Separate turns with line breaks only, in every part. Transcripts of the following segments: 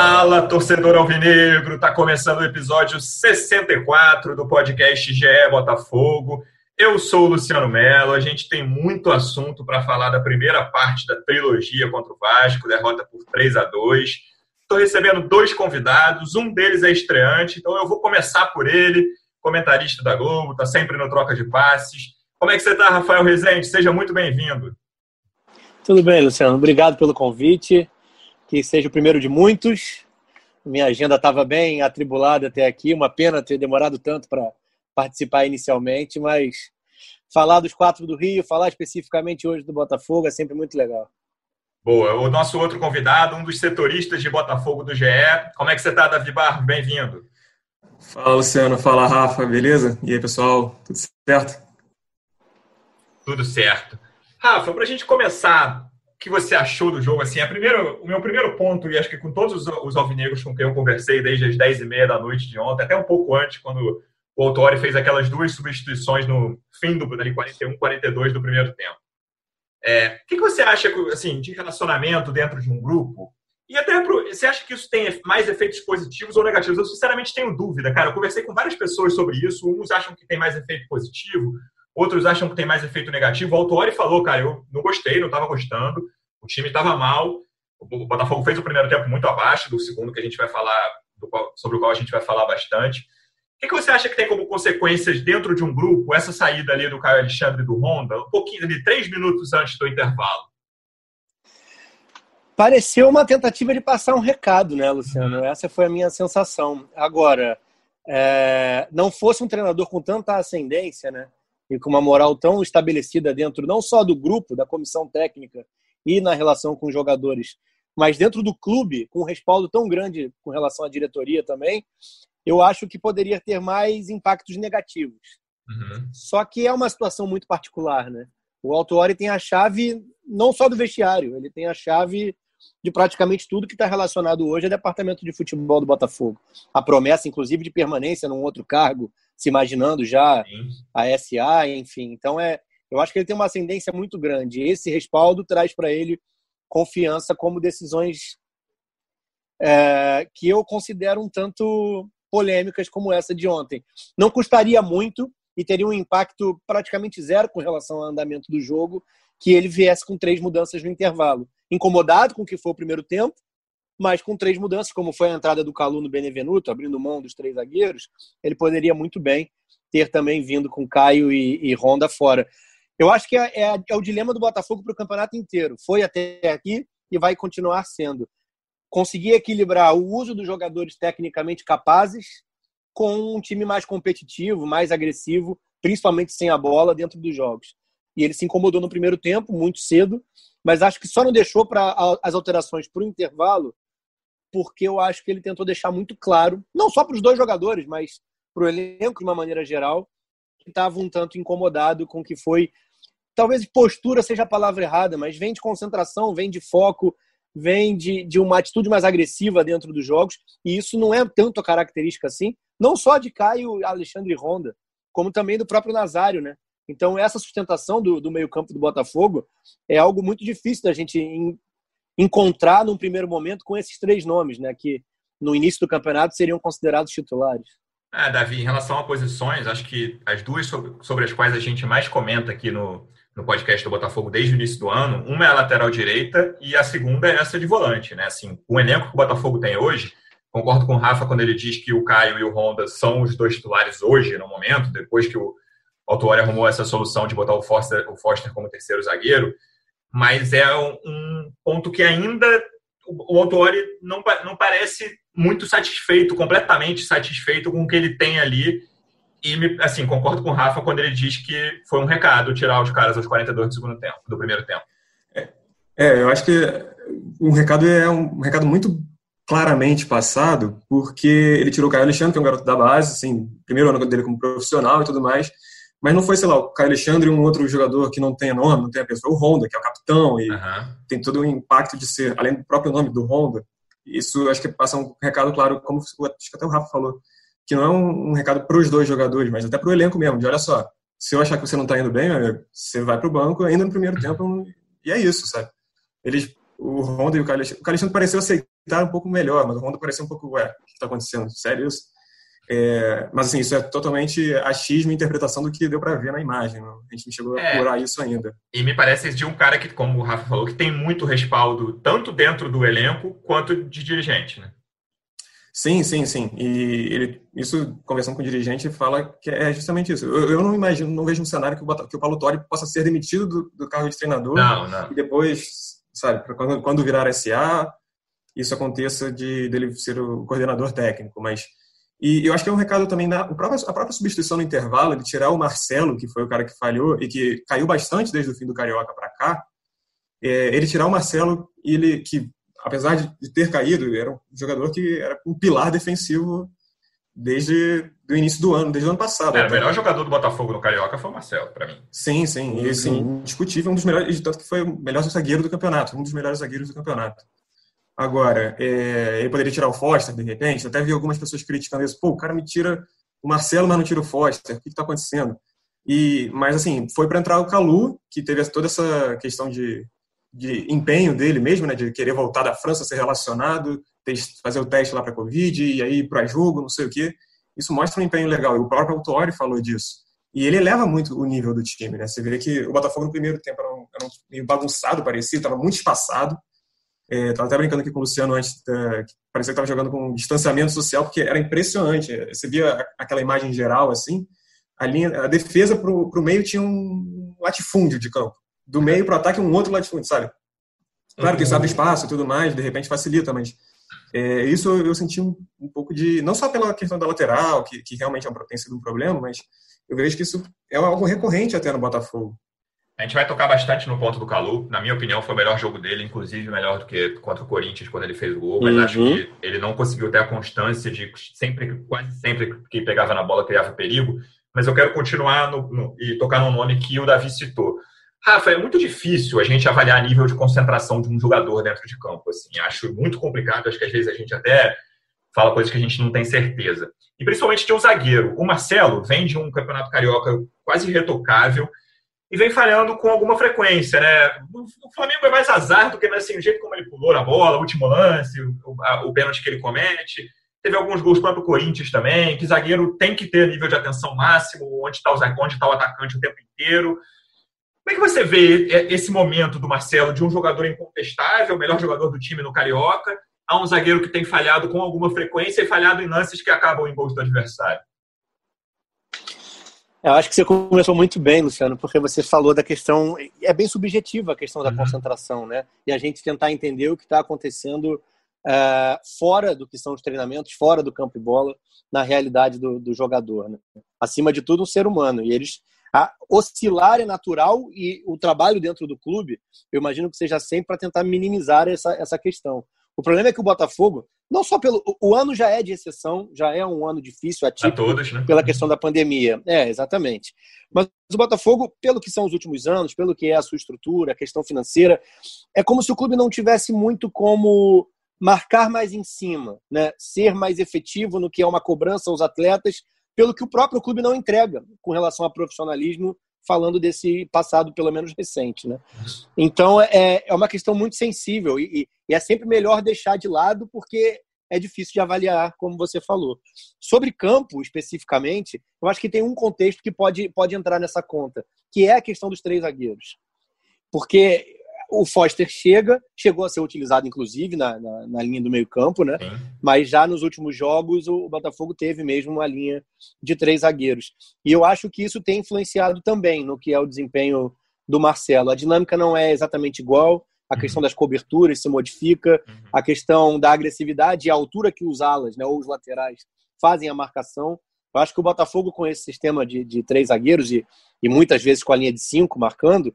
Fala, torcedor alvinegro! Tá começando o episódio 64 do podcast GE Botafogo. Eu sou o Luciano Mello. A gente tem muito assunto para falar da primeira parte da trilogia contra o Vasco, derrota por 3 a 2. Estou recebendo dois convidados, um deles é estreante, então eu vou começar por ele, comentarista da Globo, tá sempre no troca de passes. Como é que você está, Rafael Rezende? Seja muito bem-vindo.
Tudo bem, Luciano. Obrigado pelo convite que seja o primeiro de muitos. Minha agenda estava bem atribulada até aqui, uma pena ter demorado tanto para participar inicialmente, mas falar dos quatro do Rio, falar especificamente hoje do Botafogo é sempre muito legal.
Boa. O nosso outro convidado, um dos setoristas de Botafogo do GE. Como é que você está, Davi Barro? Bem-vindo.
Fala, Luciano. Fala, Rafa. Beleza? E aí, pessoal? Tudo certo?
Tudo certo. Rafa, para a gente começar que você achou do jogo? Assim, a primeiro, o meu primeiro ponto, e acho que com todos os, os alvinegros com quem eu conversei desde as 10h30 da noite de ontem, até um pouco antes, quando o Autori fez aquelas duas substituições no fim do ali, 41, 42 do primeiro tempo. É, o que, que você acha assim, de relacionamento dentro de um grupo? E até pro, você acha que isso tem mais efeitos positivos ou negativos? Eu sinceramente tenho dúvida, cara. Eu conversei com várias pessoas sobre isso. Uns acham que tem mais efeito positivo, outros acham que tem mais efeito negativo. O Autori falou, cara, eu não gostei, não estava gostando, o time estava mal, o Botafogo fez o primeiro tempo muito abaixo do segundo, que a gente vai falar, sobre o qual a gente vai falar bastante. O que, que você acha que tem como consequências dentro de um grupo essa saída ali do Caio Alexandre do Honda, um pouquinho de três minutos antes do intervalo?
Pareceu uma tentativa de passar um recado, né, Luciano? Essa foi a minha sensação. Agora, é, não fosse um treinador com tanta ascendência, né? E com uma moral tão estabelecida dentro não só do grupo, da comissão técnica e na relação com os jogadores, mas dentro do clube, com um respaldo tão grande com relação à diretoria também, eu acho que poderia ter mais impactos negativos. Uhum. Só que é uma situação muito particular, né? O Autuori tem a chave não só do vestiário, ele tem a chave de praticamente tudo que está relacionado hoje ao departamento de futebol do Botafogo. A promessa, inclusive, de permanência num outro cargo, se imaginando já Sim. a SA, enfim. Então, é, eu acho que ele tem uma ascendência muito grande. Esse respaldo traz para ele confiança como decisões é, que eu considero um tanto polêmicas como essa de ontem. Não custaria muito e teria um impacto praticamente zero com relação ao andamento do jogo que ele viesse com três mudanças no intervalo. Incomodado com o que foi o primeiro tempo, mas com três mudanças, como foi a entrada do Calu no Benevenuto, abrindo mão dos três zagueiros, ele poderia muito bem ter também vindo com Caio e, e fora. Eu acho que é, é, é o dilema do Botafogo para o campeonato inteiro. Foi até aqui e vai continuar sendo. Conseguir equilibrar o uso dos jogadores tecnicamente capazes com um time mais competitivo, mais agressivo, principalmente sem a bola dentro dos jogos. E ele se incomodou no primeiro tempo, muito cedo, mas acho que só não deixou para as alterações para o intervalo porque eu acho que ele tentou deixar muito claro, não só para os dois jogadores, mas para o elenco de uma maneira geral, que estava um tanto incomodado com o que foi. Talvez postura seja a palavra errada, mas vem de concentração, vem de foco, vem de, de uma atitude mais agressiva dentro dos jogos, e isso não é tanto a característica assim, não só de Caio Alexandre Ronda, como também do próprio Nazário, né? Então, essa sustentação do, do meio-campo do Botafogo é algo muito difícil da gente encontrar num primeiro momento com esses três nomes, né, que no início do campeonato seriam considerados titulares.
É, Davi, em relação a posições, acho que as duas sobre, as quais a gente mais comenta aqui no, no podcast do Botafogo desde o início do ano, uma é a lateral direita e a segunda é essa de volante, né? Assim, o elenco que o Botafogo tem hoje, concordo com o Rafa quando ele diz que o Caio e o Honda são os dois titulares hoje, no momento, depois que o Autuori arrumou essa solução de botar o Foster, o Foster como terceiro zagueiro, mas é um ponto que ainda o Autori não, não parece muito satisfeito, completamente satisfeito com o que ele tem ali. E, assim, concordo com o Rafa quando ele diz que foi um recado tirar os caras aos 42 do segundo tempo, do primeiro tempo.
É, é eu acho que um recado é um recado muito claramente passado, porque ele tirou o Caio Alexandre, que é um garoto da base, assim, primeiro ano dele como profissional e tudo mais, mas não foi, sei lá, o Caio Alexandre e um outro jogador que não tenha nome, não tenha pessoa, o Honda, que é o capitão, e uhum. tem todo o impacto de ser, além do próprio nome do Honda, isso acho que passa um recado claro, como acho que até o Rafa falou, que não é um, um recado para os dois jogadores, mas até para o elenco mesmo, de olha só, se eu achar que você não está indo bem, amigo, você vai para o banco ainda no primeiro tempo, e é isso, sabe? Eles, o Honda e o Caio Alexandre, o Caio Alexandre pareceu aceitar um pouco melhor, mas o Honda pareceu um pouco, ué, o que está acontecendo? Sério isso? É, mas assim, isso é totalmente achismo e interpretação do que deu para ver na imagem. Não? A gente não chegou é, a apurar isso ainda.
E me parece de um cara que, como o Rafa falou, que tem muito respaldo, tanto dentro do elenco quanto de dirigente, né?
Sim, sim, sim. E ele, isso, conversando com o dirigente, fala que é justamente isso. Eu, eu não imagino, não vejo um cenário que o, que o Paulo Torre possa ser demitido do, do cargo de treinador
não, não.
e depois, sabe, quando, quando virar SA, isso aconteça de dele ser o coordenador técnico. Mas e eu acho que é um recado também da a própria, a própria substituição no intervalo, de tirar o Marcelo, que foi o cara que falhou e que caiu bastante desde o fim do Carioca para cá. É, ele tirar o Marcelo, ele que apesar de ter caído, era um jogador que era um pilar defensivo desde o início do ano, desde o ano passado.
É, o melhor jogador do Botafogo no Carioca foi o Marcelo, para mim.
Sim, sim. E, assim, indiscutível, um dos melhores, tanto que foi o melhor zagueiro do campeonato, um dos melhores zagueiros do campeonato. Agora, é, ele poderia tirar o Foster, de repente. Até vi algumas pessoas criticando isso. Pô, o cara me tira o Marcelo, mas não tira o Foster. O que está acontecendo? E, mas, assim, foi para entrar o Calu, que teve toda essa questão de, de empenho dele mesmo, né, de querer voltar da França, ser relacionado, fazer o teste lá para Covid, e aí para jogo, não sei o quê. Isso mostra um empenho legal. E o próprio Autori falou disso. E ele eleva muito o nível do time, né? Você vê que o Botafogo no primeiro tempo era, um, era um meio bagunçado, parecia, estava muito espaçado. É, até brincando aqui com o Luciano antes, é, que parecia que estava jogando com distanciamento social, porque era impressionante. Você via aquela imagem geral, assim, a, linha, a defesa para o meio tinha um latifúndio de campo. Do meio para o ataque, um outro latifúndio, sabe? Claro que isso abre espaço e tudo mais, de repente facilita, mas é, isso eu senti um, um, pouco de. Não só pela questão da lateral, que, que realmente é uma, tem sido um problema, mas eu vejo que isso é algo recorrente até no Botafogo.
A gente vai tocar bastante no ponto do Calu. Na minha opinião, foi o melhor jogo dele, inclusive melhor do que contra o Corinthians quando ele fez o gol. Mas uhum. acho que ele não conseguiu ter a constância de sempre, quase sempre que pegava na bola criava perigo. Mas eu quero continuar no, no, e tocar no nome que o Davi citou. Rafa, é muito difícil a gente avaliar nível de concentração de um jogador dentro de campo. Assim, acho muito complicado. Acho que às vezes a gente até fala coisas que a gente não tem certeza. E principalmente de um zagueiro. O Marcelo vem de um campeonato carioca quase irretocável e vem falhando com alguma frequência, né? O Flamengo é mais azar do que assim, o jeito como ele pulou na bola, o último lance, o, a, o pênalti que ele comete. Teve alguns gols contra o Corinthians também, que zagueiro tem que ter nível de atenção máximo, onde está o, onde tá o atacante o tempo inteiro. Como é que você vê esse momento do Marcelo de um jogador incontestável, o melhor jogador do time no Carioca, a um zagueiro que tem falhado com alguma frequência e falhado em lances que acabam em gols do adversário?
Eu acho que você começou muito bem, Luciano, porque você falou da questão. É bem subjetiva a questão da uhum. concentração, né? E a gente tentar entender o que está acontecendo uh, fora do que são os treinamentos, fora do campo e bola, na realidade do, do jogador. Né? Acima de tudo, um ser humano. E eles. A oscilar é natural e o trabalho dentro do clube, eu imagino que seja sempre para tentar minimizar essa, essa questão. O problema é que o Botafogo, não só pelo. O ano já é de exceção, já é um ano difícil, atípico, todos, né? pela questão da pandemia. É, exatamente. Mas o Botafogo, pelo que são os últimos anos, pelo que é a sua estrutura, a questão financeira, é como se o clube não tivesse muito como marcar mais em cima, né? ser mais efetivo no que é uma cobrança aos atletas, pelo que o próprio clube não entrega com relação a profissionalismo falando desse passado, pelo menos recente. Né? Então, é, é uma questão muito sensível e, e é sempre melhor deixar de lado, porque é difícil de avaliar, como você falou. Sobre campo, especificamente, eu acho que tem um contexto que pode, pode entrar nessa conta, que é a questão dos três zagueiros. Porque o Foster chega, chegou a ser utilizado, inclusive, na, na, na linha do meio-campo, né? Sim. Mas já nos últimos jogos, o Botafogo teve mesmo uma linha de três zagueiros. E eu acho que isso tem influenciado também no que é o desempenho do Marcelo. A dinâmica não é exatamente igual, a uhum. questão das coberturas se modifica, uhum. a questão da agressividade e a altura que os alas, né, ou os laterais, fazem a marcação. Eu acho que o Botafogo, com esse sistema de, de três zagueiros e, e muitas vezes com a linha de cinco marcando,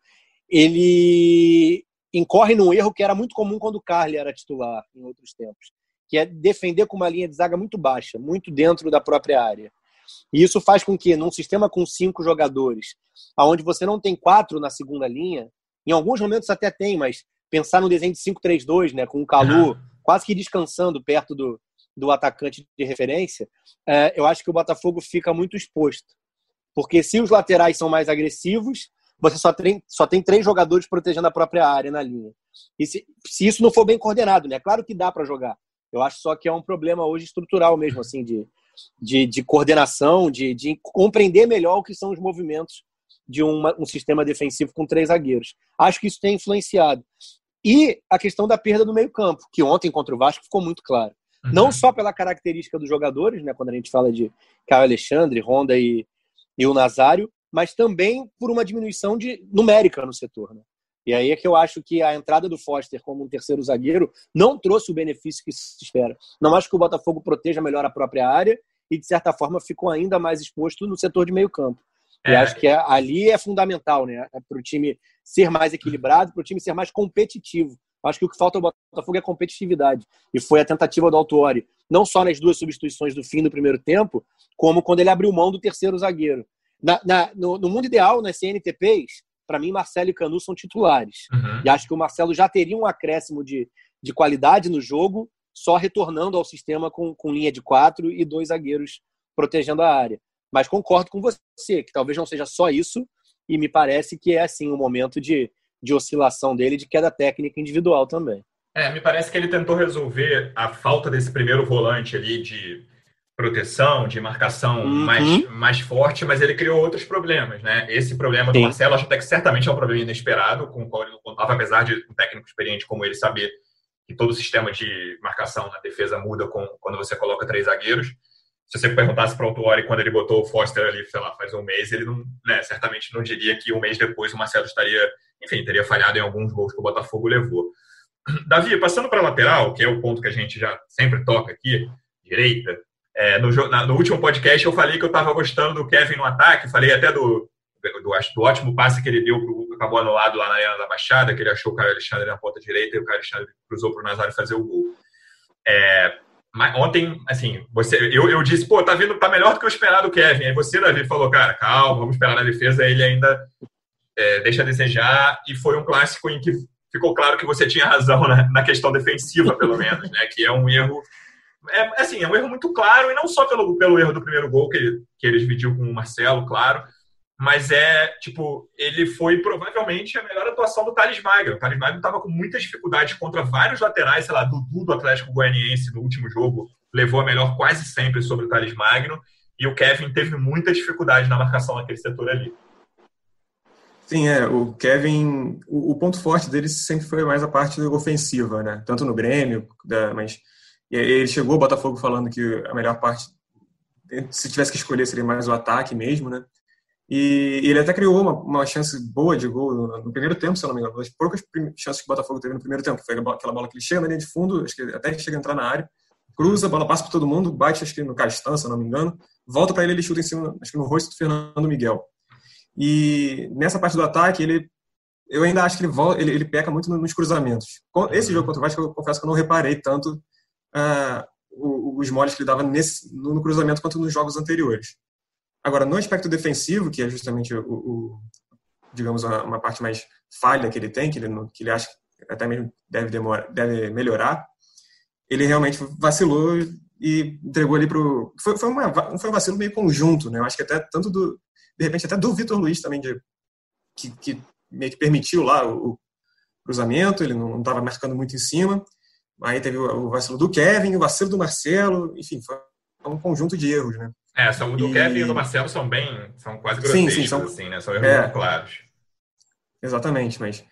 ele incorre num erro que era muito comum quando o Carly era titular em outros tempos, que é defender com uma linha de zaga muito baixa, muito dentro da própria área. E isso faz com que, num sistema com cinco jogadores, aonde você não tem quatro na segunda linha, em alguns momentos até tem, mas pensar no desenho de 5-3-2, né, com o Calu quase que descansando perto do, do atacante de referência, é, eu acho que o Botafogo fica muito exposto. Porque se os laterais são mais agressivos, você só tem, só tem três jogadores protegendo a própria área na linha. E se, se isso não for bem coordenado, né? Claro que dá para jogar. Eu acho só que é um problema hoje estrutural mesmo, assim, de, de, de coordenação, de, de compreender melhor o que são os movimentos de uma, um sistema defensivo com três zagueiros. Acho que isso tem influenciado. E a questão da perda do meio-campo, que ontem contra o Vasco ficou muito claro. Uhum. Não só pela característica dos jogadores, né, quando a gente fala de Caio Alexandre, Honda e, e o Nazário, mas também por uma diminuição de numérica no setor. Né? E aí é que eu acho que a entrada do Foster como um terceiro zagueiro não trouxe o benefício que se espera. Não acho que o Botafogo proteja melhor a própria área e, de certa forma, ficou ainda mais exposto no setor de meio campo. É. E acho que é, ali é fundamental, né? É para o time ser mais equilibrado, para o time ser mais competitivo. Acho que o que falta ao Botafogo é competitividade. E foi a tentativa do Autuori, não só nas duas substituições do fim do primeiro tempo, como quando ele abriu mão do terceiro zagueiro. Na, na, no, no, mundo ideal, nas CNTPs, para mim, Marcelo e Canu são titulares. Uhum. E acho que o Marcelo já teria um acréscimo de, de qualidade no jogo, só retornando ao sistema com, com linha de quatro e dois zagueiros protegendo a área. Mas concordo com você, que talvez não seja só isso, e me parece que é assim o um momento de, de oscilação dele, de queda técnica individual também.
É, me parece que ele tentou resolver a falta desse primeiro volante ali de proteção, de marcação uhum. mais, mais forte, mas ele criou outros problemas, né? Esse problema do Sim. Marcelo, acho até que certamente é um problema inesperado, com o qual ele não contava, apesar de um técnico experiente como ele saber que todo o sistema de marcação na defesa muda com, quando você coloca três zagueiros. Se você perguntasse para o Autuori quando ele botou o Foster ali, sei lá, faz um mês, ele não, né, certamente não diria que um mês depois o Marcelo estaria, enfim, teria falhado em alguns gols que o Botafogo levou. Davi, passando para a lateral, que é o ponto que a gente já sempre toca aqui, direita, é, no, na, no, último podcast eu falei que eu estava gostando do Kevin no ataque, falei até do, do, do ótimo passe que ele deu, que acabou anulado lá na Arena da Baixada, que ele achou o Caio Alexandre na ponta direita e o Caio Alexandre cruzou para o Nazário fazer o gol. É, mas ontem, assim, você, eu, eu disse, pô, tá vindo, tá melhor do que eu esperava do Kevin. Aí você, Davi, falou, cara, calma, vamos esperar na defesa, ele ainda é, deixa a desejar. E foi um clássico em que ficou claro que você tinha razão na, na questão defensiva, pelo menos, né? Que é um erro é, assim, é um erro muito claro, e não só pelo, pelo erro do primeiro gol, que ele, que ele dividiu com o Marcelo, claro, mas é, tipo, ele foi provavelmente a melhor atuação do Thales Magno. O Thales Magno estava com muitas dificuldades contra vários laterais, sei lá, Dudu do Atlético Goianiense no último jogo, levou a melhor quase sempre sobre o Thales Magno, e o Kevin teve muita dificuldade na marcação naquele setor ali.
Sim, é. O Kevin, o, o, ponto forte dele sempre foi mais a parte ofensiva, né? Tanto no Grêmio, da, mas ele chegou ao Botafogo falando que a melhor parte, se tivesse que escolher, seria mais o ataque mesmo, né? E ele até criou uma, uma chance boa de gol no, primeiro tempo, se eu não me engano. As poucas chances que o Botafogo teve no primeiro tempo. Foi aquela bola que ele chega na linha de fundo, acho que até chega a entrar na área, cruza, a bola passa por todo mundo, bate, acho que no Castan, se eu não me engano, volta para ele, ele chuta em cima, acho que no rosto do Fernando Miguel. E nessa parte do ataque, ele eu ainda acho que ele, volta, ele, ele peca muito nos cruzamentos. Esse jogo contra o Vasco, eu confesso que eu não reparei tanto uh, os moles que ele dava nesse, no cruzamento quanto nos jogos anteriores. Agora, no aspecto defensivo, que é justamente o, o digamos, uma, parte mais falha que ele tem, que ele, que ele acha que até mesmo deve, demorar, deve melhorar, ele realmente vacilou e entregou ali para o. Foi, foi, foi um vacilo meio conjunto, né? Eu acho que até tanto do. De repente, até do Vitor Luiz também, de, que, que meio que permitiu lá o, o cruzamento, ele não estava marcando muito em cima. Aí teve o vacilo do Kevin, o vacilo do Marcelo, enfim, foi um conjunto de erros, né?
É, são, o do e... Kevin e o do Marcelo são bem, são quase grotescos, sim, sim, são... assim, né? São erros é, muito claros.
Exatamente, mas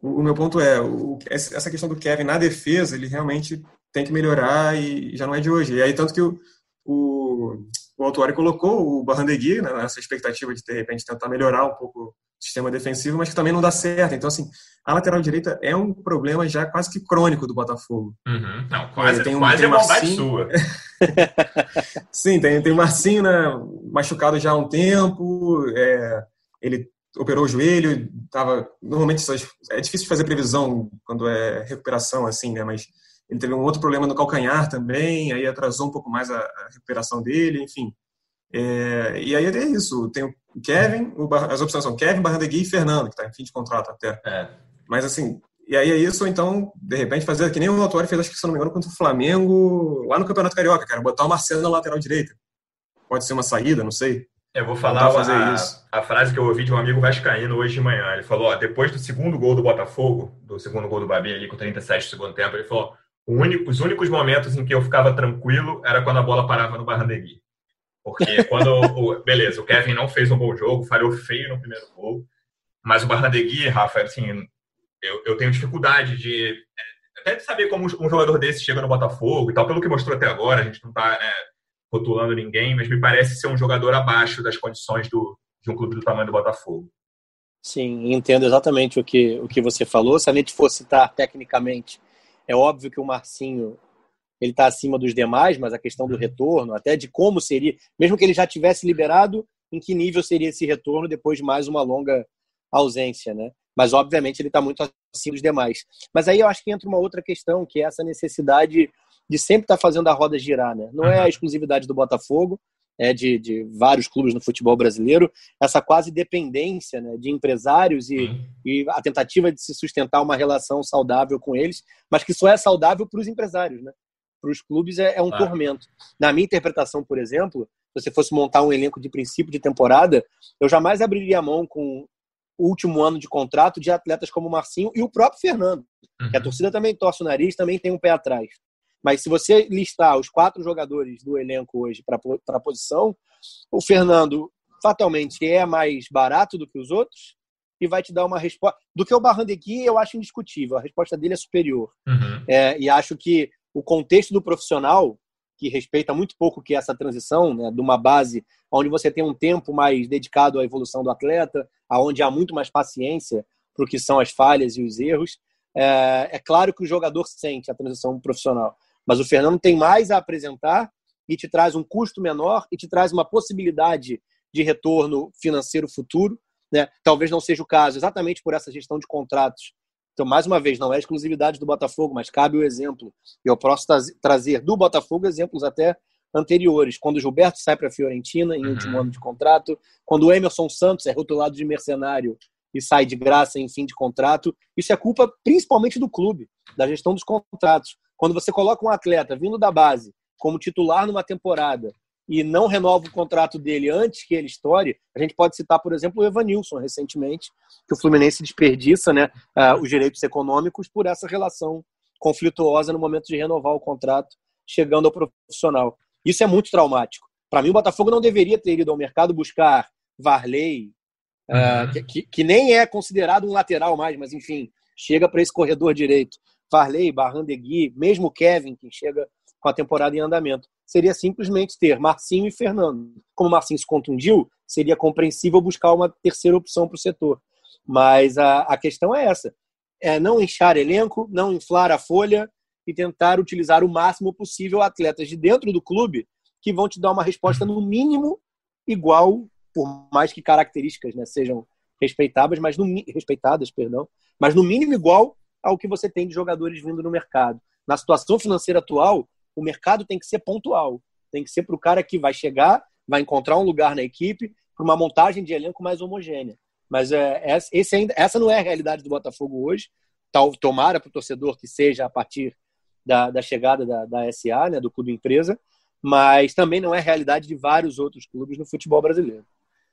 o, o meu ponto é, o, essa questão do Kevin na defesa, ele realmente tem que melhorar e já não é de hoje. E aí, tanto que o, o, o Autuari colocou o Barrandegui né, nessa expectativa de, de repente, tentar melhorar um pouco sistema defensivo, mas que também não dá certo. Então, assim, a lateral direita é um problema já quase que crônico do Botafogo.
Uhum. Não, quase, tem um, quase tem é maldade sua.
Sim, tem, tem o Marcinho né, machucado já há um tempo, é, ele operou o joelho, tava, normalmente é difícil fazer previsão quando é recuperação, assim, né, mas ele teve um outro problema no calcanhar também, aí atrasou um pouco mais a, a recuperação dele, enfim. É, e aí é isso, tem o Kevin, as opções são Kevin, Barrandegui e Fernando, que está em fim de contrato até. É. Mas assim, e aí é isso, ou então, de repente, fazer que nem o Autuori fez, acho que se não me engano, contra o Flamengo, lá no Campeonato Carioca, cara, botar o Marcelo na lateral direita. Pode ser uma saída, não sei.
Eu vou falar a, a, frase que eu ouvi de um amigo vascaíno hoje de manhã. Ele falou, ó, depois do segundo gol do Botafogo, do segundo gol do Babi ali com 37 do segundo tempo, ele falou, único, os únicos momentos em que eu ficava tranquilo era quando a bola parava no Barrandegui. Porque quando, o, beleza, o Kevin não fez um bom jogo, falhou feio no primeiro gol, mas o Barrandegui, Rafa, assim, eu, eu tenho dificuldade de é, até de saber como um jogador desse chega no Botafogo e tal, pelo que mostrou até agora, a gente não está né, rotulando ninguém, mas me parece ser um jogador abaixo das condições do, de um clube do tamanho do Botafogo.
Sim, entendo exatamente o que, o que você falou. Se a gente fosse citar tecnicamente, é óbvio que o Marcinho ele está acima dos demais, mas a questão do retorno, até de como seria, mesmo que ele já tivesse liberado, em que nível seria esse retorno depois de mais uma longa ausência, né? Mas obviamente ele está muito acima dos demais. Mas aí eu acho que entra uma outra questão, que é essa necessidade de sempre estar tá fazendo a roda girar, né? Não é a exclusividade do Botafogo, é de, de vários clubes no futebol brasileiro, essa quase dependência né, de empresários e, e a tentativa de se sustentar uma relação saudável com eles, mas que só é saudável para os empresários, né? Para os clubes é, é um tormento. Na minha interpretação, por exemplo, se você fosse montar um elenco de princípio de temporada, eu jamais abriria a mão com o último ano de contrato de atletas como o Marcinho e o próprio Fernando, uhum. que a uhum. torcida também torce o nariz, também tem um pé atrás. Mas se você listar os quatro jogadores do elenco hoje para a posição, o Fernando fatalmente é mais barato do que os outros e vai te dar uma resposta. Do que o Barrandegui, eu acho indiscutível. A resposta dele é superior. Uhum. É, e acho que o contexto do profissional, que respeita muito pouco que é essa transição, né, de uma base onde você tem um tempo mais dedicado à evolução do atleta, aonde há muito mais paciência para o que são as falhas e os erros, é, é claro que o jogador sente a transição profissional. Mas o Fernando tem mais a apresentar e te traz um custo menor e te traz uma possibilidade de retorno financeiro futuro. Né? Talvez não seja o caso, exatamente por essa gestão de contratos. Então, mais uma vez, não é exclusividade do Botafogo, mas cabe o exemplo. Eu posso trazer do Botafogo exemplos até anteriores. Quando o Gilberto sai para a Fiorentina em uhum. último ano de contrato, quando o Emerson Santos é rotulado de mercenário e sai de graça em fim de contrato, isso é culpa principalmente do clube, da gestão dos contratos. Quando você coloca um atleta vindo da base como titular numa temporada e não renova o contrato dele antes que ele estoure, a gente pode citar, por exemplo, o Evanilson recentemente, que o Fluminense desperdiça né, uh, os direitos econômicos por essa relação conflituosa no momento de renovar o contrato, chegando ao profissional. Isso é muito traumático. Para mim, o Botafogo não deveria ter ido ao mercado buscar Varley, uh, que, que, que nem é considerado um lateral mais, mas enfim, chega para esse corredor direito. Varley, Barrandegui, mesmo Kevin, que chega com a temporada em andamento. Seria simplesmente ter Marcinho e Fernando. Como o Marcinho se contundiu, seria compreensível buscar uma terceira opção para o setor. Mas a, a questão é essa: é não inchar elenco, não inflar a folha e tentar utilizar o máximo possível atletas de dentro do clube que vão te dar uma resposta no mínimo igual, por mais que características né, sejam respeitadas, mas no, respeitadas, perdão, mas no mínimo igual ao que você tem de jogadores vindo no mercado. Na situação financeira atual, o mercado tem que ser pontual. Tem que ser para o cara que vai chegar, vai encontrar um lugar na equipe, para uma montagem de elenco mais homogênea. Mas é, esse ainda, essa não é a realidade do Botafogo hoje. Tal, tomara para o torcedor que seja a partir da, da chegada da, da SA, né, do clube empresa, mas também não é a realidade de vários outros clubes no futebol brasileiro.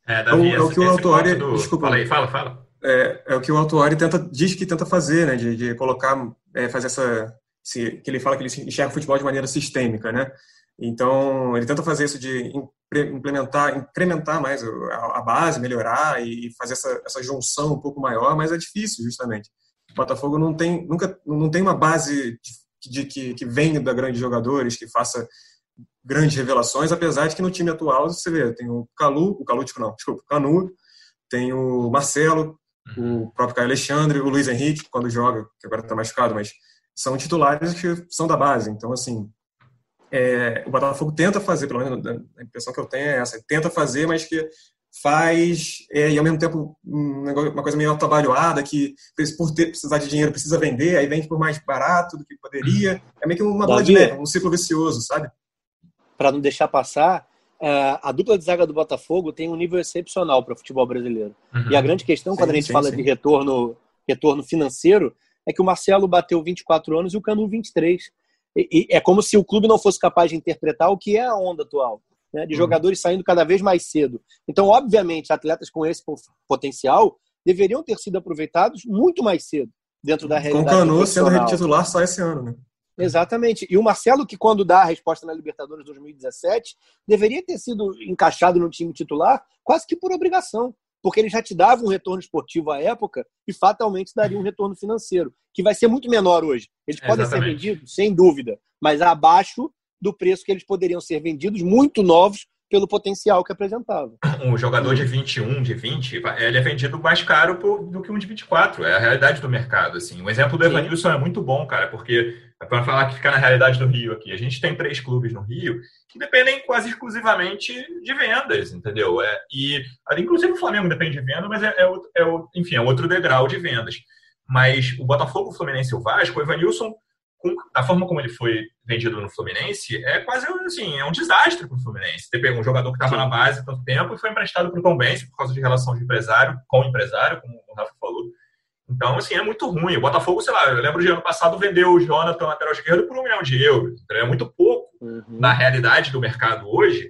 É, Davi, é o que o Autori...
Do... Desculpa. Fala aí, fala, fala
é, é o que o Autuori tenta diz que tenta fazer, né, de, de colocar, é, fazer essa, que ele fala que ele enxerga o futebol de maneira sistêmica, né? Então ele tenta fazer isso de implementar, incrementar mais a, base, melhorar e fazer essa, essa junção um pouco maior, mas é difícil justamente. O Botafogo não tem nunca não tem uma base de, de que, que venha da grandes jogadores que faça grandes revelações, apesar de que no time atual você vê tem o Calu, o Calu não, desculpa, o Canu, tem o Marcelo, Uhum. o próprio Caio Alexandre, o Luiz Henrique, quando joga, que agora está machucado, mas são titulares que são da base. Então, assim, é, o Botafogo tenta fazer, pelo menos a impressão que eu tenho é essa, tenta fazer, mas que faz, é, e ao mesmo tempo uma coisa meio atabalhoada, que por ter, precisar de dinheiro precisa vender, aí vende por mais barato do que poderia. É meio que uma bola de neve, um ciclo vicioso, sabe?
Para não deixar passar, é, a dupla de zaga do Botafogo tem um nível excepcional para o futebol brasileiro. Uhum. E a grande questão, sim, quando a gente sim, fala sim. de retorno, retorno financeiro, é que o Marcelo bateu 24 anos e o Canu 23. E, e é como se o clube não fosse capaz de interpretar o que é a onda atual né, de uhum. jogadores saindo cada vez mais cedo. Então, obviamente, atletas com esse potencial deveriam ter sido aproveitados muito mais cedo dentro da realidade.
Com o Canu sendo titular só esse ano, né?
Exatamente. E o Marcelo, que quando dá a resposta na Libertadores 2017, deveria ter sido encaixado no time titular quase que por obrigação, porque ele já te dava um retorno esportivo à época e fatalmente daria um retorno financeiro, que vai ser muito menor hoje. Eles podem ser vendidos, sem dúvida, mas abaixo do preço que eles poderiam ser vendidos, muito novos, pelo potencial que apresentava.
Um jogador de 21, de 20, ele é vendido mais caro do que um de 24. É a realidade do mercado. Assim. O exemplo do Evanilson é muito bom, cara, porque, para falar que fica na realidade do Rio aqui, a gente tem três clubes no Rio que dependem quase exclusivamente de vendas, entendeu? É, e, inclusive, o Flamengo depende de venda, mas é, é, é, enfim, é outro degrau de vendas. Mas o Botafogo, o Fluminense e o Vasco, o Evanilson com a forma como ele foi vendido no Fluminense, é quase assim, é um desastre para o Fluminense. Ter pego um jogador que estava na base tanto tempo e foi emprestado para o Tom Benz por causa de relação de empresário com empresário, como o Rafa falou. Então, assim, é muito ruim. O Botafogo, sei lá, eu lembro de ano passado vendeu o Jonathan lateral esquerdo por um milhão de euros. Então, é muito pouco uhum. na realidade do mercado hoje.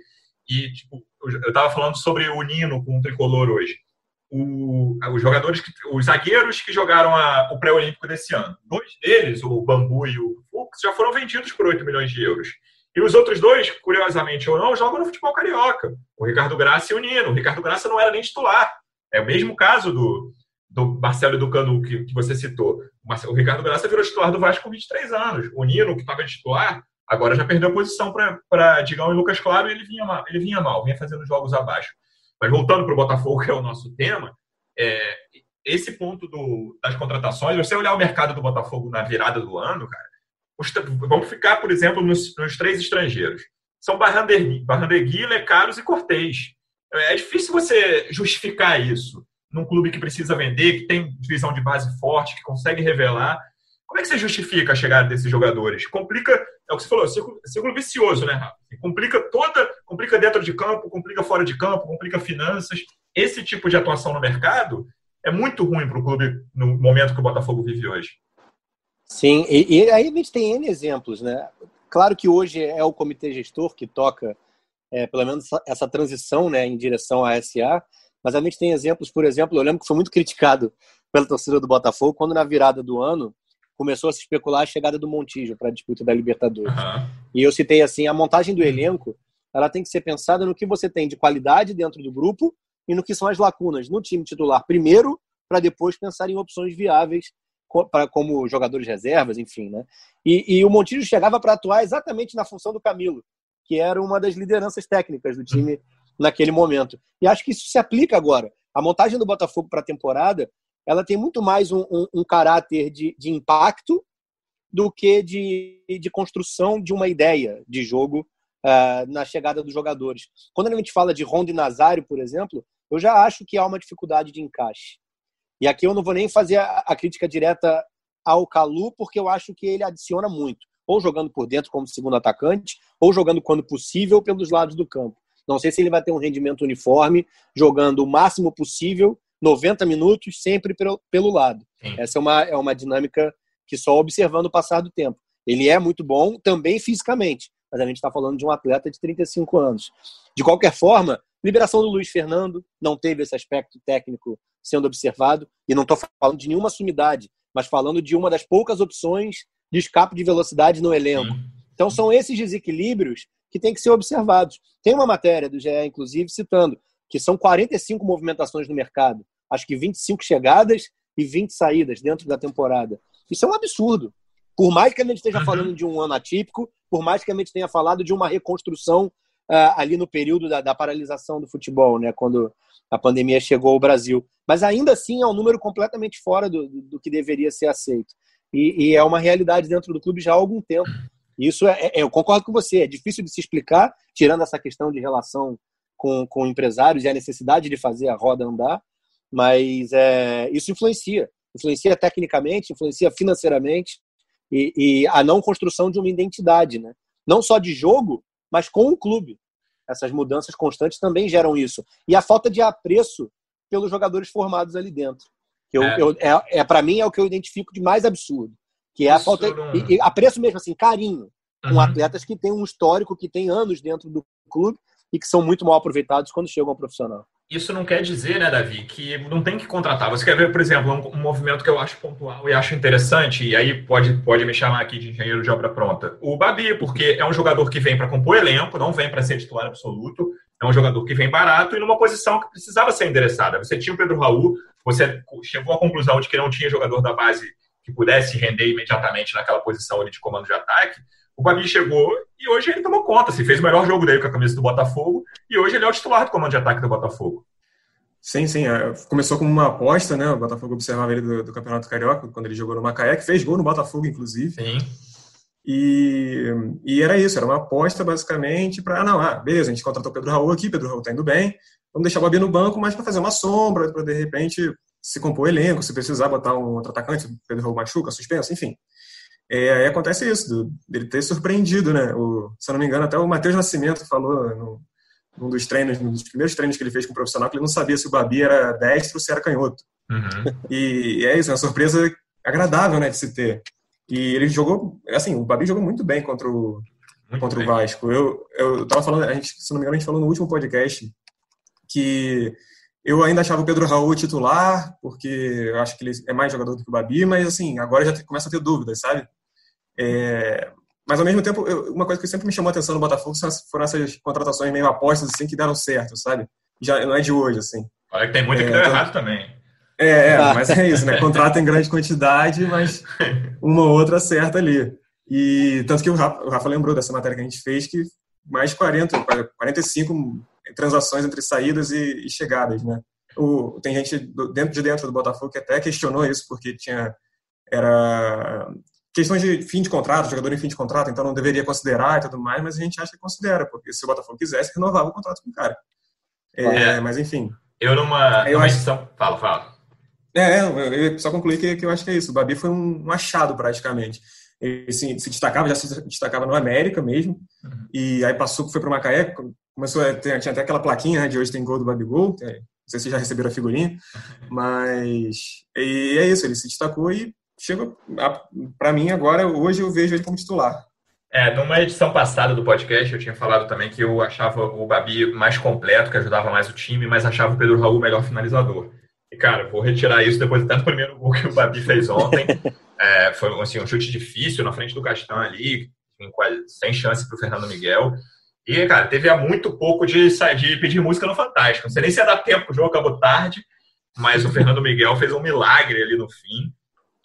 E, tipo, eu estava falando sobre o Nino com o tricolor hoje o, os jogadores, que, os zagueiros que jogaram a, o pré-olímpico desse ano. Dois deles, o Bambu e o Fux, já foram vendidos por 8 milhões de euros. E os outros dois, curiosamente ou não, jogam no futebol carioca. O Ricardo Graça e o Nino. O Ricardo Graça não era nem titular. É o mesmo caso do, do Marcelo e do Canu que, que você citou. O, Marcelo, o Ricardo Graça virou titular do Vasco com 23 anos. O Nino, que estava titular, agora já perdeu a posição para Digão e Lucas Claro e ele vinha, mal, ele vinha mal, vinha fazendo jogos abaixo. Mas voltando para o Botafogo, que é o nosso tema, é, esse ponto do, das contratações, você olhar o mercado do Botafogo na virada do ano, cara, os, vamos ficar, por exemplo, nos, nos três estrangeiros. São Barrandegui, Lecaros e Cortez. É difícil você justificar isso num clube que precisa vender, que tem divisão de base forte, que consegue revelar. Como é que você justifica a chegada desses jogadores? Complica, é o que você falou, círculo, círculo vicioso, né, Rafa? Complica toda, complica dentro de campo, complica fora de campo, complica finanças. Esse tipo de atuação no mercado é muito ruim para o clube no momento que o Botafogo vive hoje.
Sim, e, e, aí a gente tem N exemplos, né? Claro que hoje é o comitê gestor que toca, é, pelo menos, essa, essa transição né, em direção à SA, mas a gente tem exemplos, por exemplo, eu lembro que foi muito criticado pela torcida do Botafogo quando na virada do ano começou a se especular a chegada do Montijo para a disputa da Libertadores. Uhum. E eu citei assim, a montagem do elenco, ela tem que ser pensada no que você tem de qualidade dentro do grupo e no que são as lacunas no time titular primeiro, para depois pensar em opções viáveis para como jogadores reservas, enfim, né? E, e o Montijo chegava para atuar exatamente na função do Camilo, que era uma das lideranças técnicas do time naquele momento. E acho que isso se aplica agora. A montagem do Botafogo para a temporada ela tem muito mais um, um, um caráter de, de, impacto do que de, de, construção de uma ideia de jogo uh, na chegada dos jogadores. Quando a gente fala de Ronda e Nazário, por exemplo, eu já acho que há uma dificuldade de encaixe. E aqui eu não vou nem fazer a, a crítica direta ao Calu, porque eu acho que ele adiciona muito, ou jogando por dentro como segundo atacante, ou jogando quando possível pelos lados do campo. Não sei se ele vai ter um rendimento uniforme, jogando o máximo possível 90 minutos sempre pelo, pelo lado. Sim. Essa é uma, é uma dinâmica que só observando o passar do tempo. Ele é muito bom também fisicamente, mas a gente está falando de um atleta de 35 anos. De qualquer forma, liberação do Luiz Fernando não teve esse aspecto técnico sendo observado, e não estou falando de nenhuma sumidade, mas falando de uma das poucas opções de escape de velocidade no elenco. Então são esses desequilíbrios que têm que ser observados. Tem uma matéria do GE, inclusive, citando que são 45 movimentações no mercado. Acho que 25 chegadas e 20 saídas dentro da temporada. Isso é um absurdo. Por mais que a gente esteja uhum. falando de um ano atípico, por mais que a gente tenha falado de uma reconstrução uh, ali no período da, da, paralisação do futebol, né, quando a pandemia chegou ao Brasil. Mas ainda assim é um número completamente fora do, do, do que deveria ser aceito. E, e, é uma realidade dentro do clube já há algum tempo. Isso é, é, eu concordo com você, é difícil de se explicar, tirando essa questão de relação com, com empresários e a necessidade de fazer a roda andar, mas é, isso influencia. Influencia tecnicamente, influencia financeiramente e, e, a não construção de uma identidade, né? não só de jogo, mas com o clube. Essas mudanças constantes também geram isso. E a falta de apreço pelos jogadores formados ali dentro. Que eu, é, eu, é, é para mim é o que eu identifico de mais absurdo. Que é a falta. E, e apreço mesmo, assim, carinho com uhum. atletas que têm um histórico, que têm anos dentro do clube e que são muito mal aproveitados quando chegam ao profissional.
Isso não quer dizer, né, Davi, que não tem que contratar. Você quer ver, por exemplo, um, um, movimento que eu acho pontual e acho interessante, e aí pode, pode me chamar aqui de engenheiro de obra pronta. O Babi, porque é um jogador que vem para compor elenco, não vem para ser titular absoluto, é um jogador que vem barato e numa posição que precisava ser endereçada. Você tinha o Pedro Raul, você chegou à conclusão de que não tinha jogador da base que pudesse render imediatamente naquela posição ali de comando de ataque, o Babi chegou e hoje ele tomou conta. Se fez o melhor jogo dele com a camisa do Botafogo e hoje ele é o titular do comando de ataque do Botafogo.
Sim, sim. É, começou como uma aposta, né? O Botafogo observava ele do, do, Campeonato Carioca, quando ele jogou no Macaé, que fez gol no Botafogo, inclusive.
Sim.
E, e era isso, era uma aposta basicamente para, ah, não, ah, beleza, a gente contratou o Pedro Raul aqui, Pedro Raul tá indo bem, vamos deixar o Babi no banco, mas para fazer uma sombra, para de repente se compor o elenco, se precisar botar um outro atacante, o Pedro Raul machuca, suspenso, enfim. É, aí acontece isso, dele ter surpreendido, né? O, se eu não me engano, até o Matheus Nascimento falou no, num dos treinos, num dos primeiros treinos que ele fez com o profissional, que ele não sabia se o Babi era destro ou se era canhoto.
Uhum.
E, e, é isso, é uma surpresa agradável, né, de se ter. E ele jogou, assim, o Babi jogou muito bem contra o, contra o Vasco. Eu, eu tava falando, a gente, se não me engano, a gente falou no último podcast que eu ainda achava o Pedro Raul titular, porque eu acho que ele é mais jogador do que o Babi, mas assim, agora já começa a ter dúvidas, sabe? É, mas ao mesmo tempo, eu, uma coisa que sempre me chamou a atenção no Botafogo foram essas contratações meio apostas assim que deram certo, sabe? Já não é de hoje assim.
Olha que tem muita é, que deu então, errado também.
É, é mas é isso, né? Contrata em grande quantidade, mas uma ou outra acerta ali. E tanto que o Rafa, o Rafa lembrou dessa matéria que a gente fez que mais de 40, 45 transações entre saídas e, e chegadas, né? O, tem gente dentro de dentro do Botafogo que até questionou isso porque tinha era questões de fim de contrato, jogador em fim de contrato, então não deveria considerar e tudo mais, mas a gente acha que considera, porque se o Botafogo quisesse, renovava o contrato com o cara. É, é. Mas enfim.
Eu numa, eu numa acho... edição. Fala, fala.
É, eu só concluí que, que eu acho que é isso. O Babi foi um, achado praticamente. Ele se, se, destacava, já se destacava no América mesmo, uhum. e aí passou, foi para o Macaé, começou a ter, tinha até aquela plaquinha, né, de hoje tem gol do Babigol, é, não sei se já receberam a figurinha, mas e é isso, ele se destacou e chega para mim agora, hoje eu vejo ele como titular.
É, numa edição passada do podcast eu tinha falado também que eu achava o Babi mais completo, que ajudava mais o time, mas achava o Pedro Raul melhor finalizador. E, cara, vou retirar isso depois até do primeiro gol que o Babi fez ontem. É, foi assim, um chute difícil na frente do Castan ali, quase, sem chance para o Fernando Miguel. E, cara, teve muito pouco de, de pedir música no Fantástico. Não sei nem se ia dar tempo, o jogo acabou tarde, mas o Fernando Miguel fez um milagre ali no fim.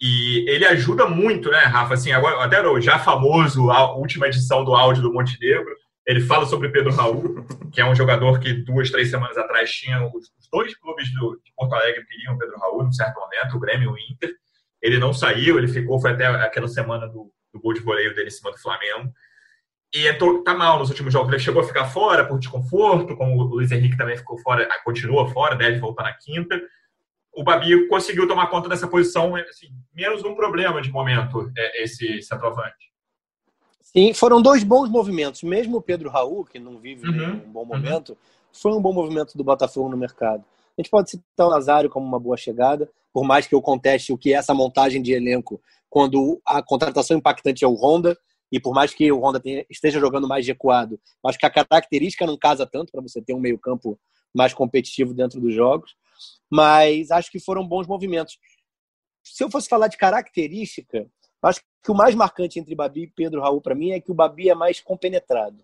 E ele ajuda muito, né, Rafa? Assim, agora, até o já famoso, a última edição do áudio do Montenegro, ele fala sobre Pedro Raul, que é um jogador que duas, três semanas atrás tinha os, dois clubes do, de Porto Alegre queriam Pedro Raul, num certo momento, o Grêmio e o Inter. Ele não saiu, ele ficou, foi até aquela semana do, do gol de voleio dele em cima do Flamengo. E é, tá mal nos últimos jogos. Ele chegou a ficar fora por desconforto, como o Luiz Henrique também ficou fora, continua fora, deve voltar na quinta o Babi conseguiu tomar conta dessa posição, assim, menos um problema de momento, é, esse centroavante.
Sim, foram dois bons movimentos. Mesmo o Pedro Raul, que não vive uhum, um bom uhum. momento, uhum. foi um bom movimento do Botafogo no mercado. A gente pode citar o Nazário como uma boa chegada, por mais que eu conteste o que é essa montagem de elenco quando a contratação impactante é o Honda, e por mais que o Honda tenha, esteja jogando mais recuado, acho que a característica não casa tanto para você ter um meio-campo mais competitivo dentro dos jogos mas acho que foram bons movimentos. Se eu fosse falar de característica, acho que o mais marcante entre Babi e Pedro Raul para mim é que o Babi é mais compenetrado.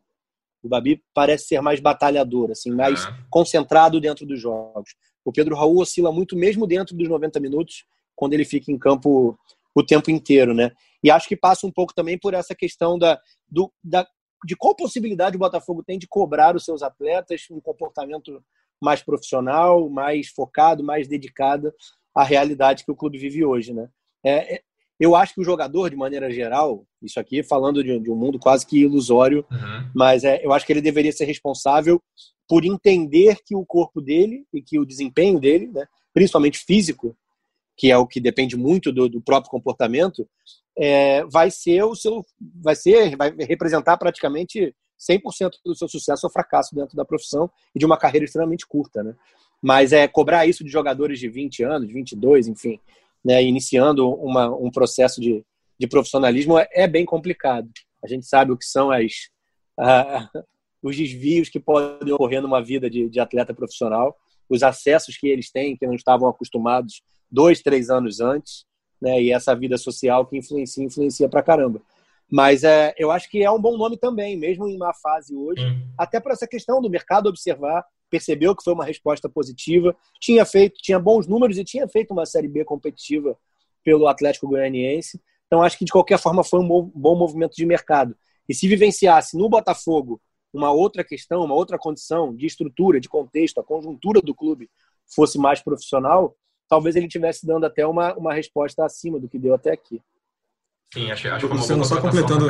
O Babi parece ser mais batalhador, assim, mais uhum. concentrado dentro dos jogos. O Pedro Raul oscila muito mesmo dentro dos 90 minutos, quando ele fica em campo o tempo inteiro, né? E acho que passa um pouco também por essa questão da, do, da de qual possibilidade o Botafogo tem de cobrar os seus atletas um comportamento mais profissional, mais focado, mais dedicado à realidade que o clube vive hoje, né? É, é, eu acho que o jogador, de maneira geral, isso aqui falando de, de um mundo quase que ilusório, uhum. mas é, eu acho que ele deveria ser responsável por entender que o corpo dele e que o desempenho dele, né, principalmente físico, que é o que depende muito do, do próprio comportamento, é, vai ser o seu, vai ser, vai representar praticamente 100% do seu sucesso ou fracasso dentro da profissão e de uma carreira extremamente curta, né? Mas é cobrar isso de jogadores de 20 anos, 22, enfim, né, iniciando uma, um processo de, de profissionalismo é, é, bem complicado. A gente sabe o que são as, a, os desvios que podem ocorrer numa vida de, de atleta profissional, os acessos que eles têm que não estavam acostumados dois, três anos antes, né, e essa vida social que influencia, influencia pra caramba. Mas é, eu acho que é um bom nome também, mesmo em má fase hoje, hum. até por essa questão do mercado observar, percebeu que foi uma resposta positiva, tinha feito, tinha bons números e tinha feito uma série B competitiva pelo Atlético Goianiense. Então acho que de qualquer forma foi um bom movimento de mercado. E se vivenciasse no Botafogo uma outra questão, uma outra condição de estrutura, de contexto, a conjuntura do clube fosse mais profissional, talvez ele tivesse dando até uma, uma resposta acima do que deu até aqui.
Sim, acho, acho que
Luciano, só completando,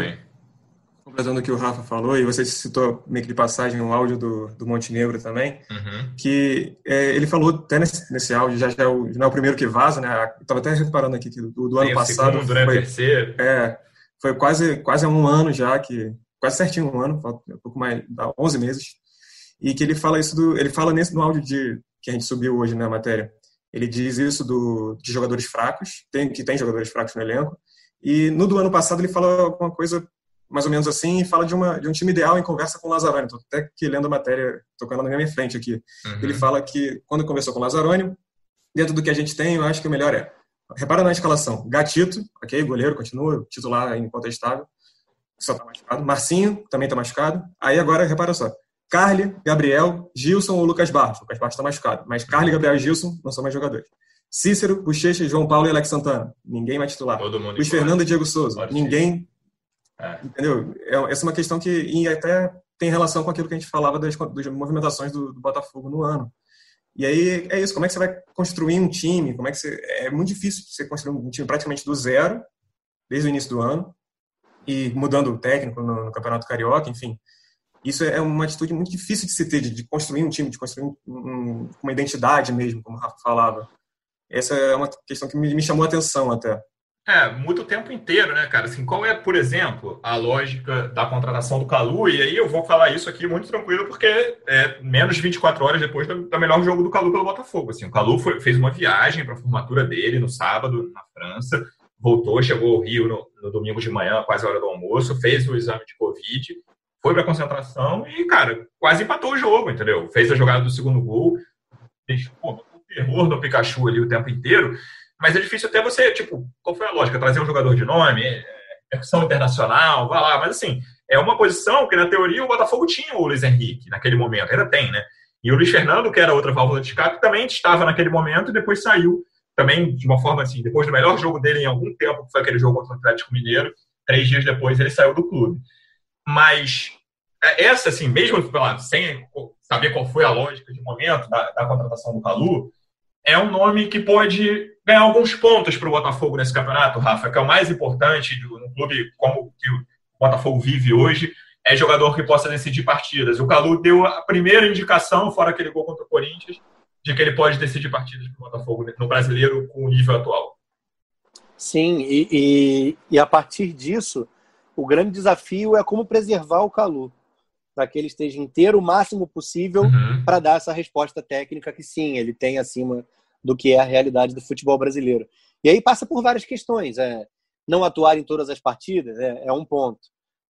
completando o que o Rafa falou, e você citou meio que de passagem um áudio do, do Montenegro também, uhum. que é, ele falou até nesse, nesse áudio, já, já é o, não é o primeiro que vaza, né? Estava até reparando aqui que do, do ano passado.
Segundo, né?
foi,
terceiro.
É, foi quase, quase um ano já, que quase certinho um ano, um pouco mais, dá 11 meses, e que ele fala isso do, ele fala nesse no áudio de que a gente subiu hoje na matéria. Ele diz isso do, de jogadores fracos, tem, que tem jogadores fracos no elenco, e no do ano passado ele fala alguma coisa mais ou menos assim e fala de, uma, de um time ideal em conversa com o Lazzaroni. Estou até aqui lendo a matéria, tocando na minha frente aqui. Uhum. Ele fala que quando conversou com o Lazzaroni, dentro do que a gente tem, eu acho que o melhor é. Repara na escalação. Gatito, ok, goleiro, continua, titular incontestável, só tá machucado. Marcinho, também tá machucado. Aí agora, repara só. Carly, Gabriel, Gilson ou Lucas Barros. Lucas Barros está machucado. Mas Carly, Gabriel e Gilson não são mais jogadores. Cícero, Bochecha, João Paulo e Alex Santana. Ninguém vai titular.
Todo mundo
Luiz Fernando e Diego Souza. Ninguém. É. Entendeu? É, essa é uma questão que e até tem relação com aquilo que a gente falava das, das movimentações do, do, Botafogo no ano. E aí é isso. Como é que você vai construir um time? Como é que você, é muito difícil você construir um time praticamente do zero, desde o início do ano, e mudando o técnico no, no Campeonato Carioca, enfim. Isso é uma atitude muito difícil de se ter, de, construir um time, de construir um, um, uma identidade mesmo, como o Rafa falava. Essa é uma questão que me, me chamou a atenção até.
É, muda o tempo inteiro, né, cara? Assim, qual é, por exemplo, a lógica da contratação do Calu? E aí eu vou falar isso aqui muito tranquilo, porque é menos de 24 horas depois do, do melhor jogo do Calu pelo Botafogo. Assim, o Calu foi, fez uma viagem para a formatura dele no sábado, na França, voltou, chegou ao Rio no, no, domingo de manhã, quase a hora do almoço, fez o exame de Covid, foi para concentração e, cara, quase empatou o jogo, entendeu? Fez a jogada do segundo gol, deixou, pô, terror do Pikachu ali o tempo inteiro, mas é difícil até você, tipo, qual foi a lógica? Trazer um jogador de nome, é, internacional, vai lá, mas assim, é uma posição que na teoria o Botafogo tinha o Luiz Henrique naquele momento, ainda tem, né? E o Luiz Fernando, que era outra válvula de escape, também estava naquele momento e depois saiu também de uma forma assim, depois do melhor jogo dele em algum tempo, que foi aquele jogo contra o Atlético Mineiro, três dias depois ele saiu do clube. Mas é, essa, assim, mesmo sem saber qual foi a lógica de momento da, da contratação do Calu, é um nome que pode ganhar alguns pontos para o Botafogo nesse campeonato, Rafa, que é o mais importante de um clube como que o Botafogo vive hoje, é jogador que possa decidir partidas. O Calu deu a primeira indicação, fora aquele gol contra o Corinthians, de que ele pode decidir partidas para o Botafogo no brasileiro com o nível atual.
Sim, e, e, e a partir disso, o grande desafio é como preservar o Calu para que ele esteja inteiro o máximo possível uhum. para dar essa resposta técnica que sim, ele tem acima do que é a realidade do futebol brasileiro. E aí passa por várias questões. É, não atuar em todas as partidas é, é um ponto.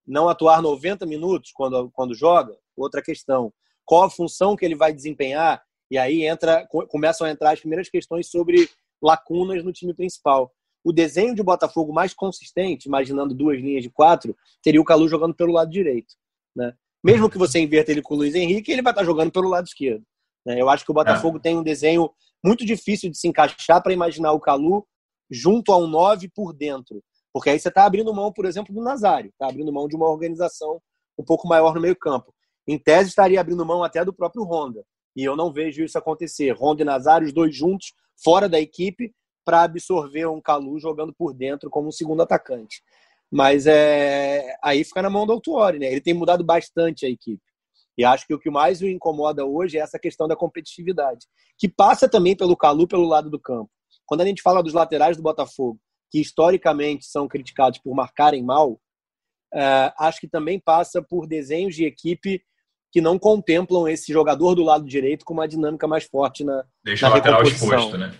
Não atuar 90 minutos quando, quando joga, outra questão. Qual a função que ele vai desempenhar? E aí entra, começam a entrar as primeiras questões sobre lacunas no time principal. O desenho de Botafogo mais consistente, imaginando duas linhas de quatro, seria o Calu jogando pelo lado direito. Né? Mesmo que você inverta ele com o Luiz Henrique, ele vai estar jogando pelo lado esquerdo. Né? Eu acho que o Botafogo é. tem um desenho muito difícil de se encaixar para imaginar o Calu junto a um 9 por dentro. Porque aí você está abrindo mão, por exemplo, do Nazário, está abrindo mão de uma organização um pouco maior no meio-campo. Em tese, estaria abrindo mão até do próprio Honda. E eu não vejo isso acontecer. Honda e Nazário, os dois juntos, fora da equipe, para absorver um Calu jogando por dentro como um segundo atacante. Mas é, aí fica na mão do Autuori, né? Ele tem mudado bastante a equipe. E acho que o que mais o incomoda hoje é essa questão da competitividade, que passa também pelo Calu pelo lado do campo. Quando a gente fala dos laterais do Botafogo, que historicamente são criticados por marcarem mal, uh, acho que também passa por desenhos de equipe que não contemplam esse jogador do lado direito com uma dinâmica mais forte na,
Deixa
na
o lateral exposto, né?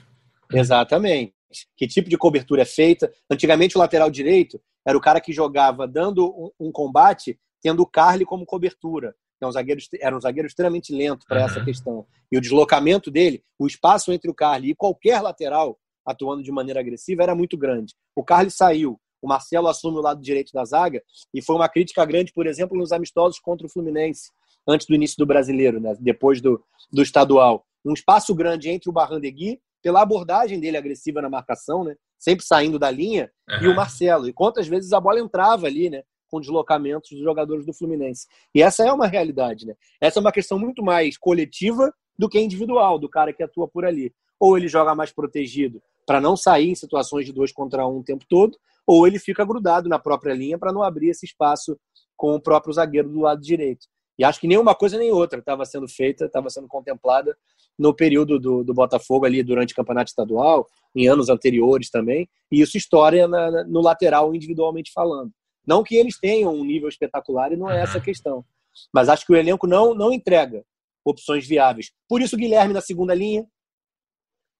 Exatamente. Que tipo de cobertura é feita? Antigamente, o lateral direito era o cara que jogava dando um, um combate, tendo o Carly como cobertura. É um zagueiro, era um zagueiro extremamente lento para uhum. essa questão. E o deslocamento dele, o espaço entre o Carly e qualquer lateral atuando de maneira agressiva era muito grande. O Carly saiu, o Marcelo assume o lado direito da zaga, e foi uma crítica grande, por exemplo, nos amistosos contra o Fluminense, antes do início do brasileiro, né? depois do, do estadual. Um espaço grande entre o Barrandegui, pela abordagem dele agressiva na marcação, né? sempre saindo da linha, uhum. e o Marcelo. E quantas vezes a bola entrava ali, né? com deslocamentos dos jogadores do Fluminense. E essa é uma realidade. Né? Essa é uma questão muito mais coletiva do que individual, do cara que atua por ali. Ou ele joga mais protegido para não sair em situações de dois contra um o tempo todo, ou ele fica grudado na própria linha para não abrir esse espaço com o próprio zagueiro do lado direito. E acho que nenhuma coisa nem outra estava sendo feita, estava sendo contemplada no período do, do, Botafogo ali durante o campeonato estadual, em anos anteriores também, e isso história na, no lateral individualmente falando. Não que eles tenham um nível espetacular e não é essa a questão, mas acho que o elenco não, não entrega opções viáveis. Por isso, Guilherme na segunda linha.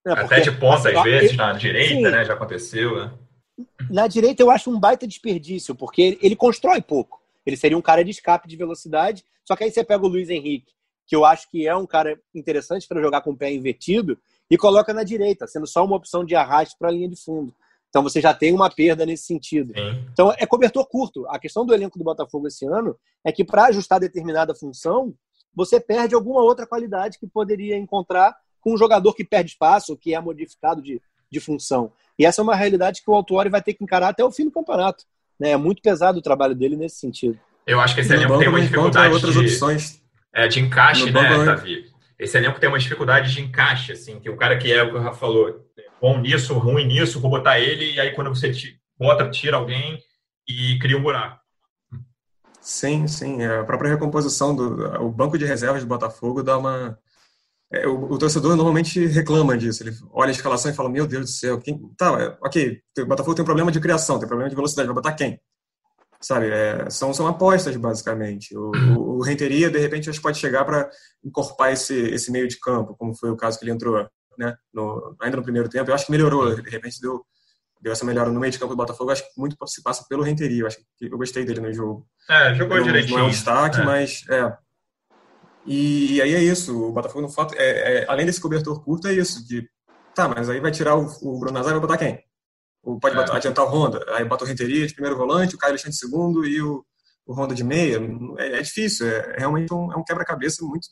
Né, Até de ponta, às vezes, na direita, sim, né? Já aconteceu, né?
Na direita, eu acho um baita desperdício, porque ele, ele constrói pouco. Ele seria um cara de escape de velocidade, só que aí você pega o Luiz Henrique, que eu acho que é um cara interessante para jogar com o pé invertido, e coloca na direita, sendo só uma opção de arraste para a linha de fundo. Então você já tem uma perda nesse sentido. Sim. Então é cobertor curto. A questão do elenco do Botafogo esse ano é que para ajustar determinada função, você perde alguma outra qualidade que poderia encontrar com um jogador que perde espaço, que é modificado de, de função. E essa é uma realidade que o Autuori vai ter que encarar até o fim do campeonato. Né? É muito pesado o trabalho dele nesse sentido.
Eu acho que esse elenco tem uma dificuldade outras de, opções. É, de encaixe, no né, Davi? Esse elenco tem uma dificuldade de encaixe, assim, que o cara que é o que o Rafa falou, bom nisso, ruim nisso, vou botar ele, e aí quando você bota, tira alguém e cria um buraco.
Sim, sim. É, a própria recomposição do o banco de reservas do Botafogo dá uma. É, o, o, torcedor normalmente reclama disso. Ele olha a escalação e fala: Meu Deus do céu, quem. Tá, é, ok. O Botafogo tem um problema de criação, tem um problema de velocidade, vai botar quem? sabe? É, são, são apostas, basicamente. O, o, o Renteria, de repente, acho que pode chegar para encorpar esse, esse meio de campo, como foi o caso que ele entrou né, no, ainda no primeiro tempo. Eu acho que melhorou, de repente deu, deu essa melhora no meio de campo do Botafogo. Acho que muito se passa pelo Renteria. Eu acho que eu gostei dele no jogo.
É, jogou direitinho.
Não é um destaque, é. mas é. E, aí é isso. O Botafogo, no fato, é, é, além desse cobertor curto, é isso. De, tá, mas aí vai tirar o, o Bruno Nazar e vai botar quem? Ou pode botar, é. adiantar o Honda. Aí bota o Renteria de primeiro volante, o Caio Alexandre de segundo e o, o Honda de meia. É, é difícil, é, é realmente um, é um quebra-cabeça muito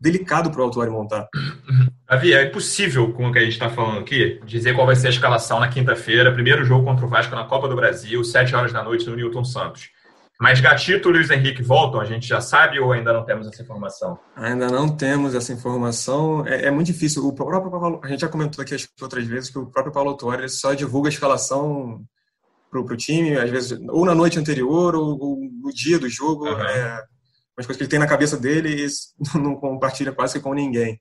delicado para o autuário montar.
Davi, é impossível, com o que a gente está falando aqui, dizer qual vai ser a escalação na quinta-feira, primeiro jogo contra o Vasco na Copa do Brasil, 7 horas da noite no Newton Santos. Mas Gatito e Luiz Henrique voltam, a gente já sabe ou ainda não temos essa informação?
Ainda não temos essa informação. É, é muito difícil. O próprio Paulo, a gente já comentou aqui outras vezes que o próprio Paulo Torres só divulga a escalação para o time, às vezes, ou na noite anterior, ou, ou no dia do jogo. Uhum. É umas coisas que ele tem na cabeça dele e não compartilha quase que com ninguém.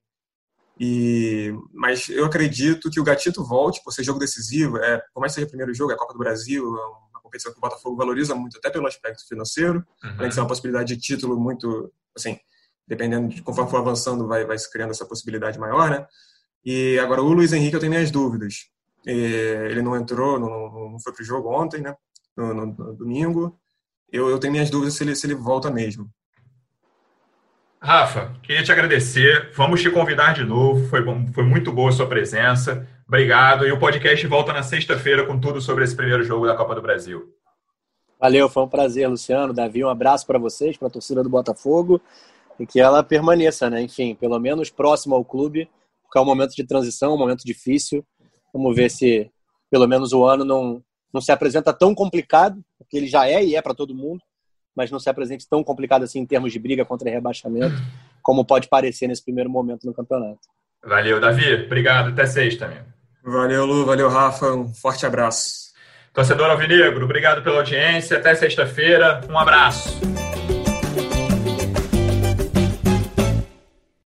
E, mas eu acredito que o Gatito volte por ser jogo decisivo. É, por mais que seja o primeiro jogo, é a Copa do Brasil, é uma competição que o Botafogo valoriza muito, até pelo aspecto financeiro, uhum. além de ser uma possibilidade de título muito, assim, dependendo de conforme for avançando, vai, vai se criando essa possibilidade maior, né? E agora o Luiz Henrique eu tenho minhas dúvidas. Ele não entrou, não, não foi pro jogo ontem, né? No, no, no domingo. Eu, eu tenho minhas dúvidas se ele, se ele volta mesmo.
Rafa, queria te agradecer. Vamos te convidar de novo. Foi, bom, foi muito boa a sua presença. Obrigado. E o podcast volta na sexta-feira com tudo sobre esse primeiro jogo da Copa do Brasil.
Valeu, foi um prazer, Luciano. Davi, um abraço para vocês, para a torcida do Botafogo e que ela permaneça, né? Enfim, pelo menos próxima ao clube, porque é um momento de transição, um momento difícil. Vamos ver se pelo menos o ano não, não se apresenta tão complicado, porque ele já é e é para todo mundo mas não se apresente tão complicado assim em termos de briga contra rebaixamento, como pode parecer nesse primeiro momento no campeonato.
Valeu, Davi. Obrigado. Até sexta, amigo.
Valeu, Lu. Valeu, Rafa. Um forte abraço.
Torcedor Alvinegro, obrigado pela audiência. Até sexta-feira. Um abraço.